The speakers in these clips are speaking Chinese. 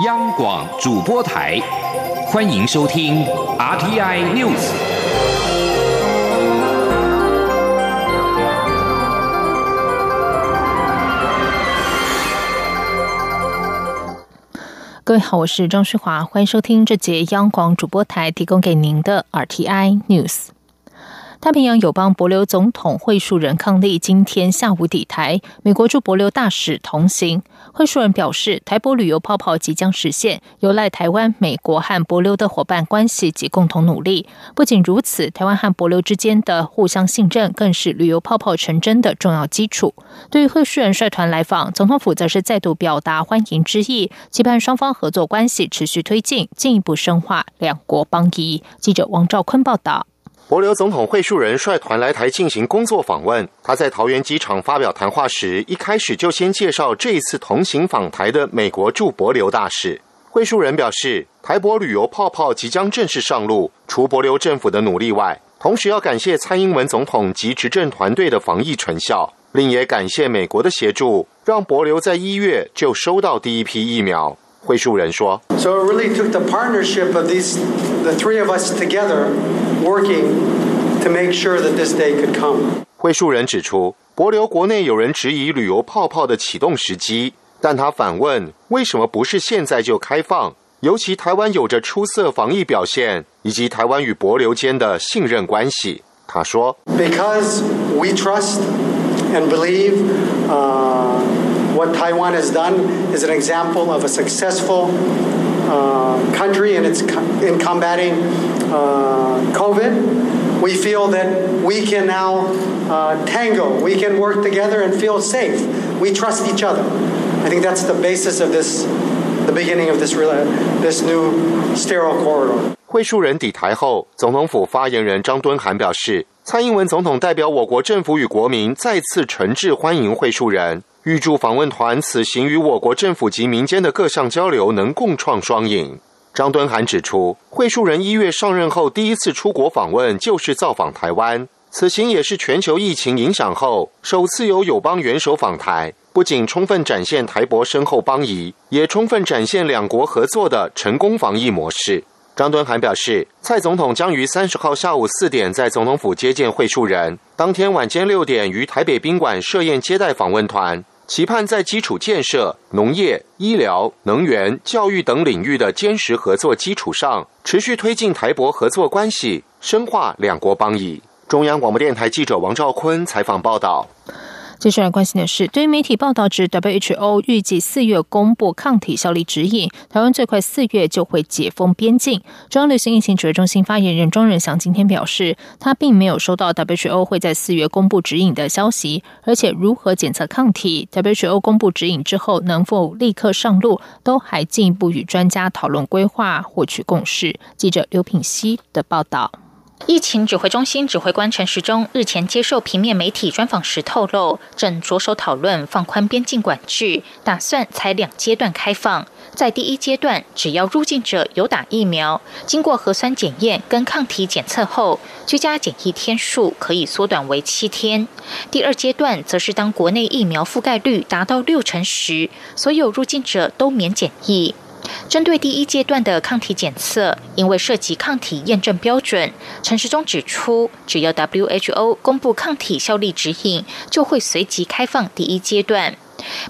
央广主播台，欢迎收听 RTI News。各位好，我是张旭华，欢迎收听这节央广主播台提供给您的 RTI News。太平洋友邦博留总统会述人抗力今天下午抵台，美国驻博留大使同行。会述人表示，台博旅游泡泡即将实现，有赖台湾、美国和博流的伙伴关系及共同努力。不仅如此，台湾和博流之间的互相信任，更是旅游泡泡成真的重要基础。对于会述人率团来访，总统府则是再度表达欢迎之意，期盼双方合作关系持续推进，进一步深化两国邦谊。记者王兆坤报道。博留总统会述人率团来台进行工作访问。他在桃园机场发表谈话时，一开始就先介绍这一次同行访台的美国驻博留大使。会述人表示，台博旅游泡泡即将正式上路，除博留政府的努力外，同时要感谢蔡英文总统及执政团队的防疫成效，另也感谢美国的协助，让博留在一月就收到第一批疫苗。会述人说：“So it really took the partnership of these, the three of us together, working to make sure that this day could come.” 会述人指出，博流国内有人质疑旅游泡泡的启动时机，但他反问：为什么不是现在就开放？尤其台湾有着出色防疫表现，以及台湾与博流间的信任关系。他说：“Because we trust and believe.” what Taiwan has done is an example of a successful uh, country in, its, in combating uh, COVID. We feel that we can now uh, tango, we can work together and feel safe. We trust each other. I think that's the basis of this, the beginning of this, this new sterile corridor. 会述人抵台后，总统府发言人张敦涵表示，蔡英文总统代表我国政府与国民再次诚挚欢迎会述人， 预祝访问团此行与我国政府及民间的各项交流能共创双赢。张敦涵指出，会述人一月上任后第一次出国访问就是造访台湾，此行也是全球疫情影响后首次由友邦元首访台，不仅充分展现台博深厚邦谊，也充分展现两国合作的成功防疫模式。张敦涵表示，蔡总统将于三十号下午四点在总统府接见会述人，当天晚间六点于台北宾馆设宴接待访问团。期盼在基础建设、农业、医疗、能源、教育等领域的坚实合作基础上，持续推进台博合作关系，深化两国邦谊。中央广播电台记者王兆坤采访报道。接下来关心的是，对于媒体报道指 WHO 预计四月公布抗体效力指引，台湾最快四月就会解封边境。中央流行疫情指挥中心发言人庄仁祥今天表示，他并没有收到 WHO 会在四月公布指引的消息，而且如何检测抗体，WHO 公布指引之后能否立刻上路，都还进一步与专家讨论规划，获取共识。记者刘品熙的报道。疫情指挥中心指挥官陈时中日前接受平面媒体专访时透露，正着手讨论放宽边境管制，打算采两阶段开放。在第一阶段，只要入境者有打疫苗，经过核酸检验跟抗体检测后，居家检疫天数可以缩短为七天。第二阶段则是当国内疫苗覆盖率达到六成时，所有入境者都免检疫。针对第一阶段的抗体检测，因为涉及抗体验证标准，陈时中指出，只要 WHO 公布抗体效力指引，就会随即开放第一阶段。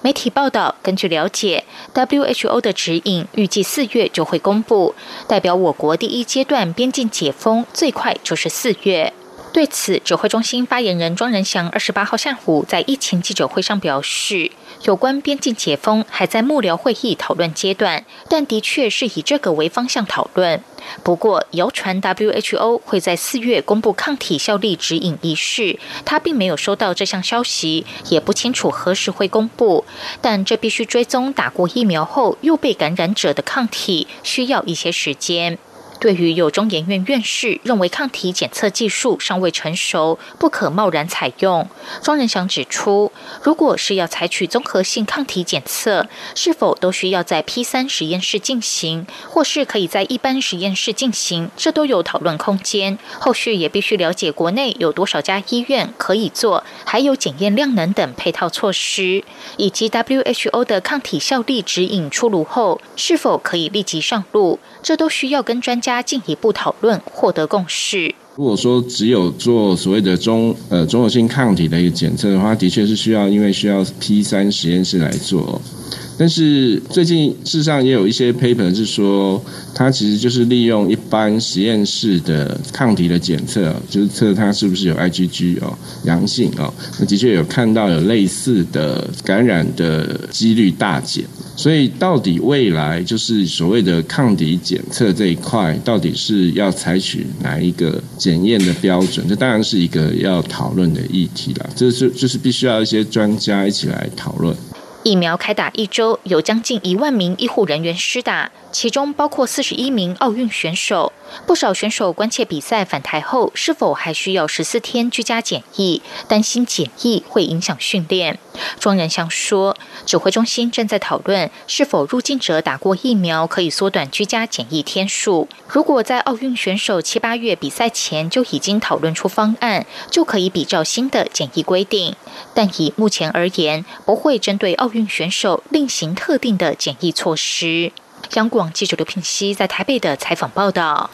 媒体报道，根据了解，WHO 的指引预计四月就会公布，代表我国第一阶段边境解封最快就是四月。对此，指挥中心发言人庄仁祥二十八号下午在疫情记者会上表示。有关边境解封还在幕僚会议讨论阶段，但的确是以这个为方向讨论。不过，谣传 WHO 会在四月公布抗体效力指引一事，他并没有收到这项消息，也不清楚何时会公布。但这必须追踪打过疫苗后又被感染者的抗体，需要一些时间。对于有中研院院士认为抗体检测技术尚未成熟，不可贸然采用，庄仁祥指出，如果是要采取综合性抗体检测，是否都需要在 P 三实验室进行，或是可以在一般实验室进行，这都有讨论空间。后续也必须了解国内有多少家医院可以做，还有检验量能等配套措施，以及 WHO 的抗体效力指引出炉后，是否可以立即上路，这都需要跟专家。进一步讨论，获得共识。如果说只有做所谓的中呃综合性抗体的一个检测的话，的确是需要，因为需要 P 三实验室来做。但是最近事实上也有一些 paper 是说，它其实就是利用一般实验室的抗体的检测，就是测它是不是有 IgG 哦阳性哦，那的确有看到有类似的感染的几率大减。所以到底未来就是所谓的抗体检测这一块，到底是要采取哪一个检验的标准？这当然是一个要讨论的议题了。这是就是必须要一些专家一起来讨论。疫苗开打一周，有将近一万名医护人员施打，其中包括四十一名奥运选手。不少选手关切比赛返台后是否还需要十四天居家检疫，担心检疫会影响训练。庄仁祥说，指挥中心正在讨论是否入境者打过疫苗可以缩短居家检疫天数。如果在奥运选手七八月比赛前就已经讨论出方案，就可以比照新的检疫规定。但以目前而言，不会针对奥运选手另行特定的检疫措施。央广记者刘品熙在台北的采访报道。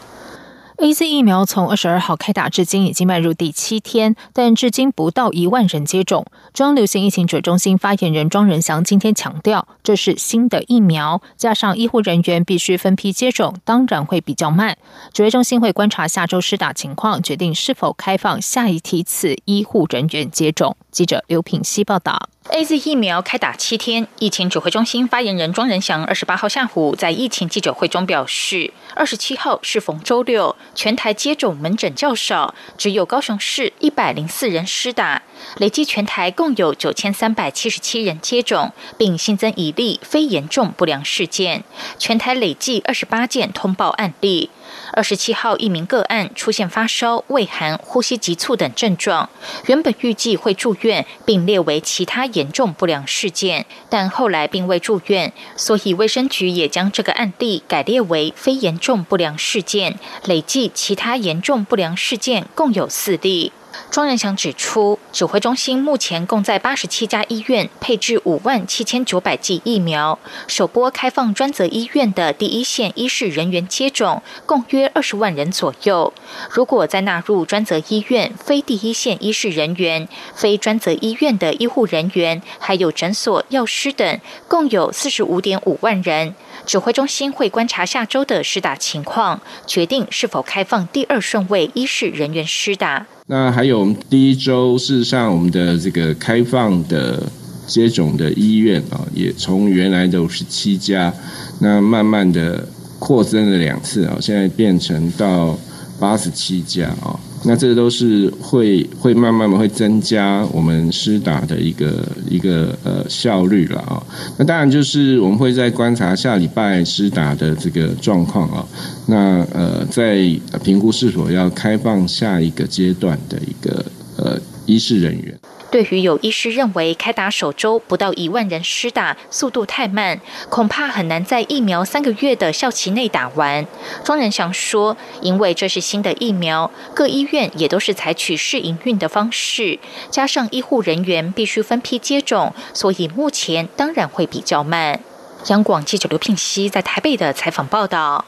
A Z 疫苗从二十二号开打至今已经迈入第七天，但至今不到一万人接种。中央流行疫情指挥中心发言人庄仁祥今天强调，这是新的疫苗，加上医护人员必须分批接种，当然会比较慢。指挥中心会观察下周施打情况，决定是否开放下一梯次医护人员接种。记者刘品希报道。A Z 疫苗开打七天，疫情指挥中心发言人庄仁祥二十八号下午在疫情记者会中表示，二十七号是逢周六，全台接种门诊较少，只有高雄市一百零四人施打，累计全台共有九千三百七十七人接种，并新增一例非严重不良事件，全台累计二十八件通报案例。二十七号，一名个案出现发烧、畏寒、呼吸急促等症状，原本预计会住院，并列为其他严重不良事件，但后来并未住院，所以卫生局也将这个案例改列为非严重不良事件，累计其他严重不良事件共有四例。庄仁祥指出，指挥中心目前共在八十七家医院配置五万七千九百剂疫苗，首波开放专责医院的第一线医事人员接种，共约二十万人左右。如果再纳入专责医院非第一线医事人员、非专责医院的医护人员，还有诊所、药师等，共有四十五点五万人。指挥中心会观察下周的施打情况，决定是否开放第二顺位医事人员施打。那还有我们第一周，事实上我们的这个开放的接种的医院啊，也从原来的五十七家，那慢慢的扩增了两次啊，现在变成到八十七家啊。那这都是会会慢慢的会增加我们施打的一个一个呃效率了啊。那当然就是我们会在观察下礼拜施打的这个状况啊。那呃在评估是否要开放下一个阶段的一个呃医事人员。对于有医师认为开打首周不到一万人施打速度太慢，恐怕很难在疫苗三个月的效期内打完。庄仁祥说：“因为这是新的疫苗，各医院也都是采取试营运的方式，加上医护人员必须分批接种，所以目前当然会比较慢。”央广记者刘聘熙在台北的采访报道。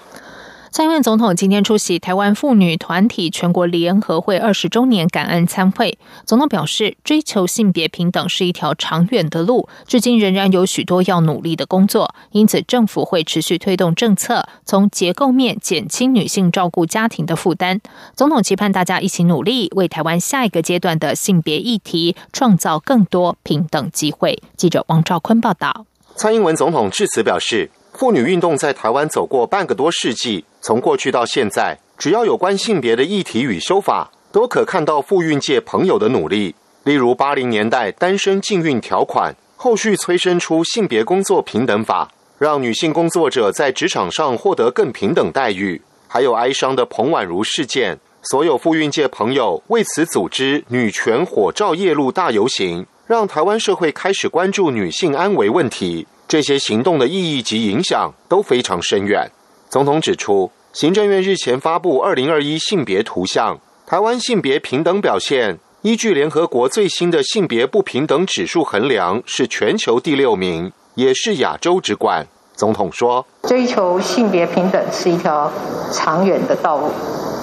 蔡英文总统今天出席台湾妇女团体全国联合会二十周年感恩参会。总统表示，追求性别平等是一条长远的路，至今仍然有许多要努力的工作。因此，政府会持续推动政策，从结构面减轻女性照顾家庭的负担。总统期盼大家一起努力，为台湾下一个阶段的性别议题创造更多平等机会。记者王兆坤报道。蔡英文总统致辞表示。妇女运动在台湾走过半个多世纪，从过去到现在，只要有关性别的议题与修法，都可看到妇运界朋友的努力。例如八零年代单身禁运条款，后续催生出性别工作平等法，让女性工作者在职场上获得更平等待遇。还有哀伤的彭婉如事件，所有妇运界朋友为此组织女权火照夜路大游行，让台湾社会开始关注女性安危问题。这些行动的意义及影响都非常深远。总统指出，行政院日前发布《二零二一性别图像》，台湾性别平等表现依据联合国最新的性别不平等指数衡量，是全球第六名，也是亚洲之冠。总统说：“追求性别平等是一条长远的道路，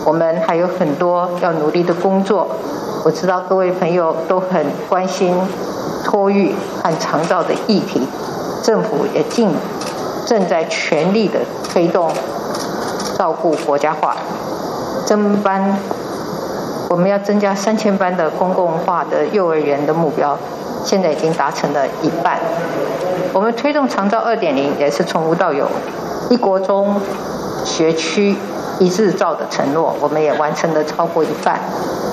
我们还有很多要努力的工作。我知道各位朋友都很关心托育和长照的议题。”政府也尽正在全力的推动照顾国家化增班，我们要增加三千班的公共化的幼儿园的目标，现在已经达成了一半。我们推动长照二点零也是从无到有，一国中学区一日照的承诺，我们也完成了超过一半，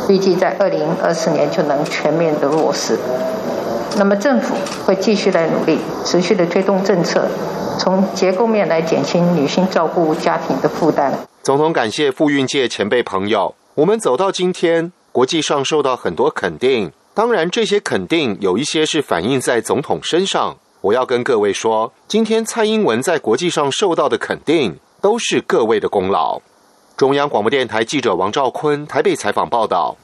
预计在二零二四年就能全面的落实。那么政府会继续来努力，持续的推动政策，从结构面来减轻女性照顾家庭的负担。总统感谢妇运界前辈朋友，我们走到今天，国际上受到很多肯定。当然，这些肯定有一些是反映在总统身上。我要跟各位说，今天蔡英文在国际上受到的肯定，都是各位的功劳。中央广播电台记者王兆坤台北采访报道。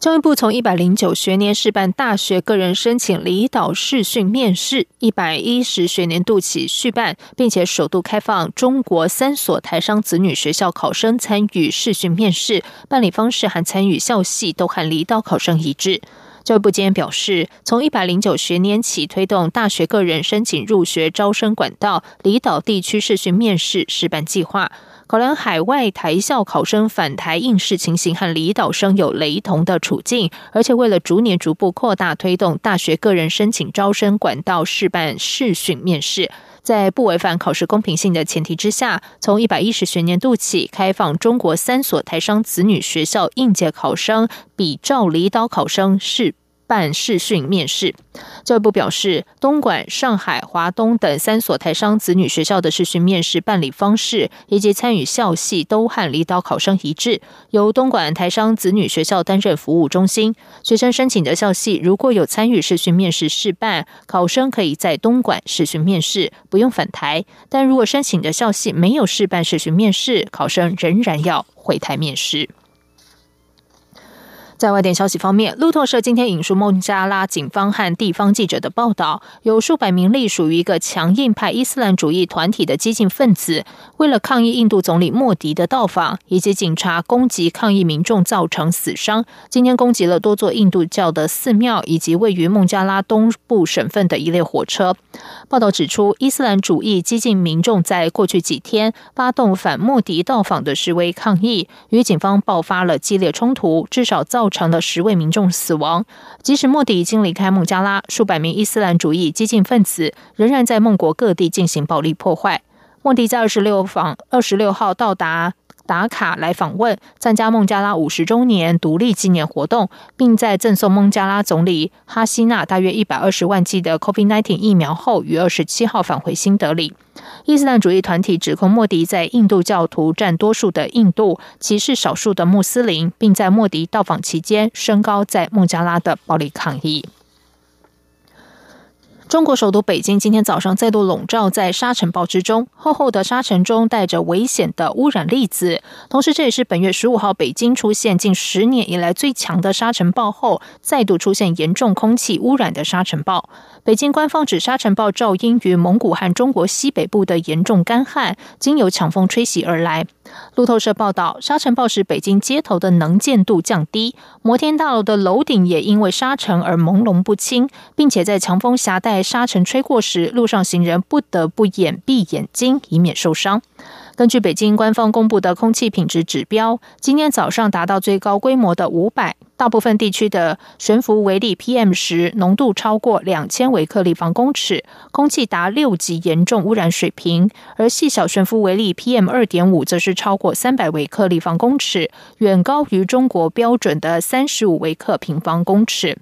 教育部从一百零九学年试办大学个人申请离岛试训面试，一百一十学年度起续办，并且首度开放中国三所台商子女学校考生参与试训面试，办理方式和参与校系都和离岛考生一致。教育部今天表示，从一百零九学年起推动大学个人申请入学招生管道离岛地区试训面试试办计划。考量海外台校考生返台应试情形和离岛生有雷同的处境，而且为了逐年逐步扩大推动大学个人申请招生管道试办试训面试，在不违反考试公平性的前提之下，从一百一十学年度起开放中国三所台商子女学校应届考生比照离岛考生试。办视讯面试，教育部表示，东莞、上海、华东等三所台商子女学校的视讯面试办理方式以及参与校系都和离岛考生一致，由东莞台商子女学校担任服务中心。学生申请的校系如果有参与视讯面试试办，考生可以在东莞视讯面试，不用返台；但如果申请的校系没有试办视讯面试，考生仍然要回台面试。在外电消息方面，路透社今天引述孟加拉警方和地方记者的报道，有数百名隶属于一个强硬派伊斯兰主义团体的激进分子，为了抗议印度总理莫迪的到访，以及警察攻击抗议民众造成死伤，今天攻击了多座印度教的寺庙以及位于孟加拉东部省份的一列火车。报道指出，伊斯兰主义激进民众在过去几天发动反莫迪到访的示威抗议，与警方爆发了激烈冲突，至少造。成了十位民众死亡。即使莫迪已经离开孟加拉，数百名伊斯兰主义激进分子仍然在孟国各地进行暴力破坏。莫迪在二十六访二十六号到达。打卡来访问，参加孟加拉五十周年独立纪念活动，并在赠送孟加拉总理哈希纳大约一百二十万剂的 COVID-19 疫苗后，于二十七号返回新德里。伊斯兰主义团体指控莫迪在印度教徒占多数的印度歧视少数的穆斯林，并在莫迪到访期间升高在孟加拉的暴力抗议。中国首都北京今天早上再度笼罩在沙尘暴之中，厚厚的沙尘中带着危险的污染粒子。同时，这也是本月十五号北京出现近十年以来最强的沙尘暴后，再度出现严重空气污染的沙尘暴。北京官方指沙尘暴噪音于蒙古和中国西北部的严重干旱，经由强风吹袭而来。路透社报道，沙尘暴使北京街头的能见度降低，摩天大楼的楼顶也因为沙尘而朦胧不清，并且在强风夹带沙尘吹过时，路上行人不得不掩闭眼睛，以免受伤。根据北京官方公布的空气品质指标，今天早上达到最高规模的五百，大部分地区的悬浮微粒 PM 十浓度超过两千微克立方公尺，空气达六级严重污染水平；而细小悬浮微粒 PM 二点五则是超过三百微克立方公尺，远高于中国标准的三十五微克平方公尺。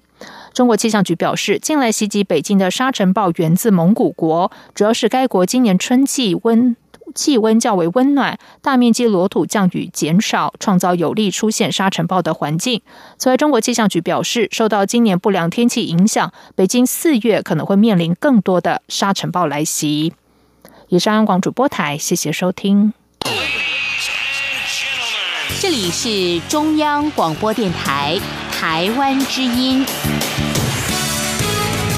中国气象局表示，近来袭击北京的沙尘暴源自蒙古国，主要是该国今年春季温。气温较为温暖，大面积裸土降雨减少，创造有利出现沙尘暴的环境。此外，中国气象局表示，受到今年不良天气影响，北京四月可能会面临更多的沙尘暴来袭。以上，央广主播台，谢谢收听。这里是中央广播电台台湾之音。